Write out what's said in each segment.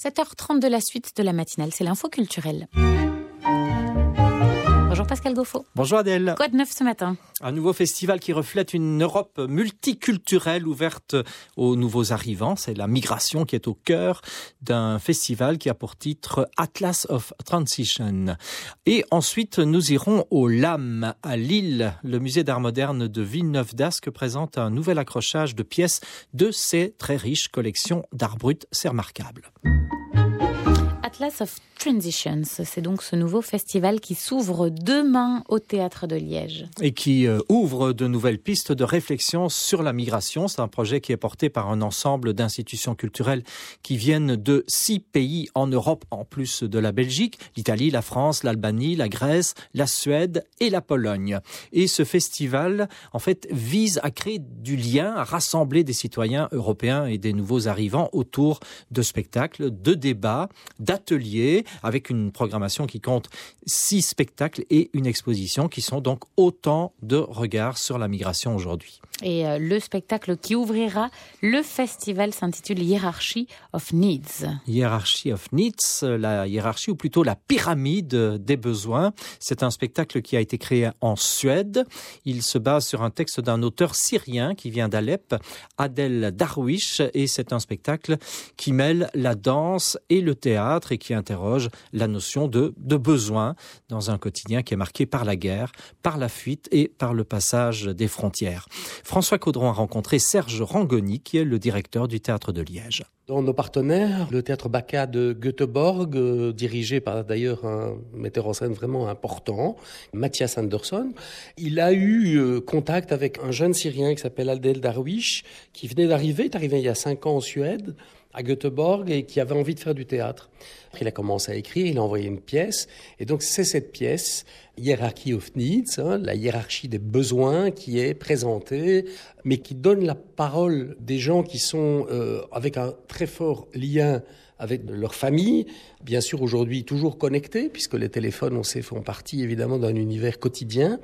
7h30 de la suite de la matinale, c'est l'info culturelle. Bonjour Pascal Gaufo. Bonjour Adèle. Quoi de neuf ce matin? Un nouveau festival qui reflète une Europe multiculturelle ouverte aux nouveaux arrivants. C'est la migration qui est au cœur d'un festival qui a pour titre Atlas of Transition. Et ensuite, nous irons au LAM à Lille. Le musée d'art moderne de Villeneuve d'Ascq présente un nouvel accrochage de pièces de ses très riches collections d'art brut. C'est remarquable. Atlas of Transitions, c'est donc ce nouveau festival qui s'ouvre demain au théâtre de Liège. Et qui euh, ouvre de nouvelles pistes de réflexion sur la migration. C'est un projet qui est porté par un ensemble d'institutions culturelles qui viennent de six pays en Europe, en plus de la Belgique, l'Italie, la France, l'Albanie, la Grèce, la Suède et la Pologne. Et ce festival, en fait, vise à créer du lien, à rassembler des citoyens européens et des nouveaux arrivants autour de spectacles, de débats, avec une programmation qui compte six spectacles et une exposition qui sont donc autant de regards sur la migration aujourd'hui. Et euh, le spectacle qui ouvrira le festival s'intitule Hierarchy of Needs. Hierarchy of Needs, la hiérarchie ou plutôt la pyramide des besoins. C'est un spectacle qui a été créé en Suède. Il se base sur un texte d'un auteur syrien qui vient d'Alep, Adel Darwish, et c'est un spectacle qui mêle la danse et le théâtre et qui interroge la notion de, de besoin dans un quotidien qui est marqué par la guerre, par la fuite et par le passage des frontières. François Caudron a rencontré Serge Rangoni, qui est le directeur du théâtre de Liège. Dans nos partenaires, le théâtre Bacca de Göteborg, euh, dirigé par d'ailleurs un metteur en scène vraiment important, Mathias Anderson, il a eu euh, contact avec un jeune Syrien qui s'appelle Aldel Darwish, qui venait d'arriver, est arrivé il y a cinq ans en Suède, à Göteborg et qui avait envie de faire du théâtre. Il a commencé à écrire, il a envoyé une pièce, et donc c'est cette pièce, Hierarchy of Needs, hein, la hiérarchie des besoins, qui est présentée, mais qui donne la parole des gens qui sont euh, avec un très fort lien avec leur famille, bien sûr aujourd'hui toujours connectés, puisque les téléphones, on sait, font partie évidemment d'un univers quotidien.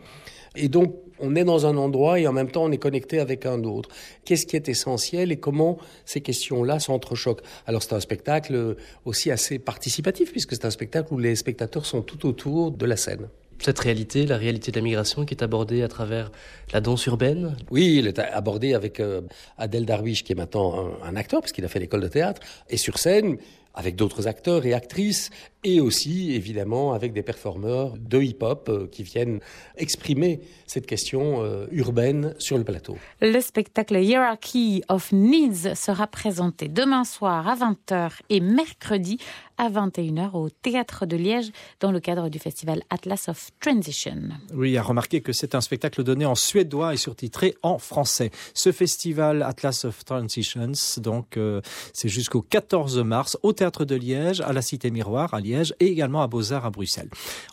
Et donc, on est dans un endroit et en même temps, on est connecté avec un autre. Qu'est-ce qui est essentiel et comment ces questions-là s'entrechoquent? Alors, c'est un spectacle aussi assez participatif, puisque c'est un spectacle où les spectateurs sont tout autour de la scène. Cette réalité, la réalité de la migration qui est abordée à travers la danse urbaine? Oui, elle est abordée avec euh, Adèle Darwish, qui est maintenant un, un acteur, puisqu'il a fait l'école de théâtre, et sur scène, avec d'autres acteurs et actrices, et aussi évidemment avec des performeurs de hip-hop euh, qui viennent exprimer cette question euh, urbaine sur le plateau. Le spectacle Hierarchy of Needs sera présenté demain soir à 20h et mercredi à 21h au Théâtre de Liège dans le cadre du festival Atlas of Transition. Oui, à remarquer que c'est un spectacle donné en suédois et surtitré en français. Ce festival Atlas of Transitions, donc euh, c'est jusqu'au 14 mars au Théâtre de Liège, à la Cité Miroir à Liège et également à Beaux-Arts à Bruxelles.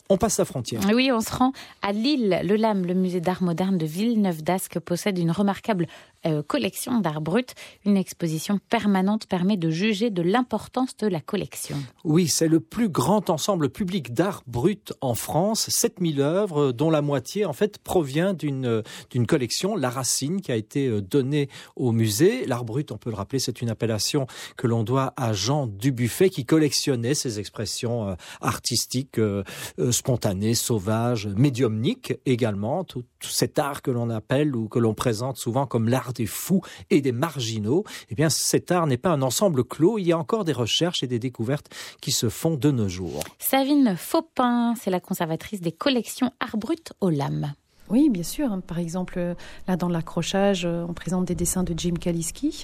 On passe la frontière. Oui, on se rend à Lille. Le LAM, le musée d'art moderne de Villeneuve d'Ascq, possède une remarquable euh, collection d'art brut. Une exposition permanente permet de juger de l'importance de la collection. Oui, c'est le plus grand ensemble public d'art brut en France. 7000 œuvres, dont la moitié, en fait, provient d'une d'une collection, La Racine, qui a été euh, donnée au musée. L'art brut, on peut le rappeler, c'est une appellation que l'on doit à Jean Dubuffet, qui collectionnait ces expressions euh, artistique euh, euh, spontanée, sauvage, médiumnique également, tout, cet art que l'on appelle ou que l'on présente souvent comme l'art des fous et des marginaux, eh bien cet art n'est pas un ensemble clos, il y a encore des recherches et des découvertes qui se font de nos jours. Savine Faupin, c'est la conservatrice des collections art brut au LAM. Oui, bien sûr. Par exemple, là, dans l'accrochage, on présente des dessins de Jim Kaliski,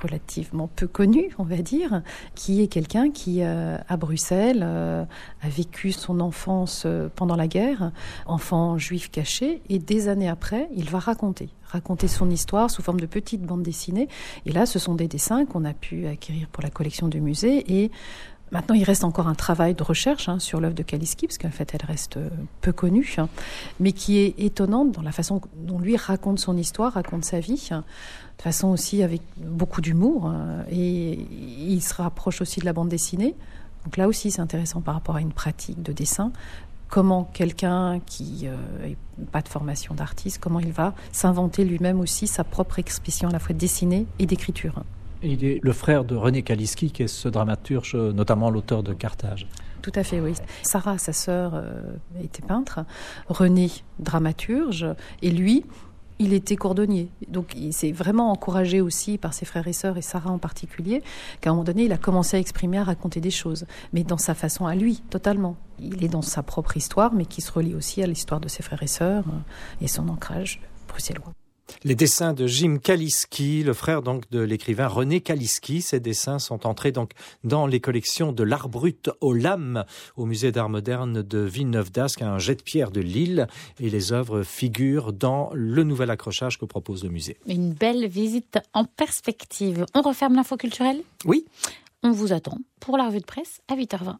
relativement peu connu, on va dire, qui est quelqu'un qui, euh, à Bruxelles, euh, a vécu son enfance euh, pendant la guerre, enfant juif caché, et des années après, il va raconter raconter son histoire sous forme de petites bandes dessinées. Et là, ce sont des dessins qu'on a pu acquérir pour la collection du musée et Maintenant, il reste encore un travail de recherche hein, sur l'œuvre de Kaliski, parce qu'en fait, elle reste euh, peu connue, hein, mais qui est étonnante dans la façon dont lui raconte son histoire, raconte sa vie, hein, de façon aussi avec beaucoup d'humour, et il se rapproche aussi de la bande dessinée. Donc là aussi, c'est intéressant par rapport à une pratique de dessin. Comment quelqu'un qui n'a euh, pas de formation d'artiste, comment il va s'inventer lui-même aussi sa propre expression à la fois dessinée et d'écriture. Il est le frère de René Kaliski, qui est ce dramaturge, notamment l'auteur de Carthage. Tout à fait, oui. Sarah, sa sœur, euh, était peintre. René, dramaturge. Et lui, il était cordonnier. Donc il s'est vraiment encouragé aussi par ses frères et sœurs, et Sarah en particulier, qu'à un moment donné, il a commencé à exprimer, à raconter des choses. Mais dans sa façon à lui, totalement. Il est dans sa propre histoire, mais qui se relie aussi à l'histoire de ses frères et sœurs euh, et son ancrage bruxellois. Les dessins de Jim Kaliski, le frère donc de l'écrivain René Kaliski, ces dessins sont entrés donc dans les collections de l'art brut au LAM, au musée d'art moderne de Villeneuve d'Ascq, un jet de pierre de Lille, et les œuvres figurent dans le nouvel accrochage que propose le musée. Une belle visite en perspective. On referme l'info culturelle? Oui. On vous attend pour la revue de presse à 8h20.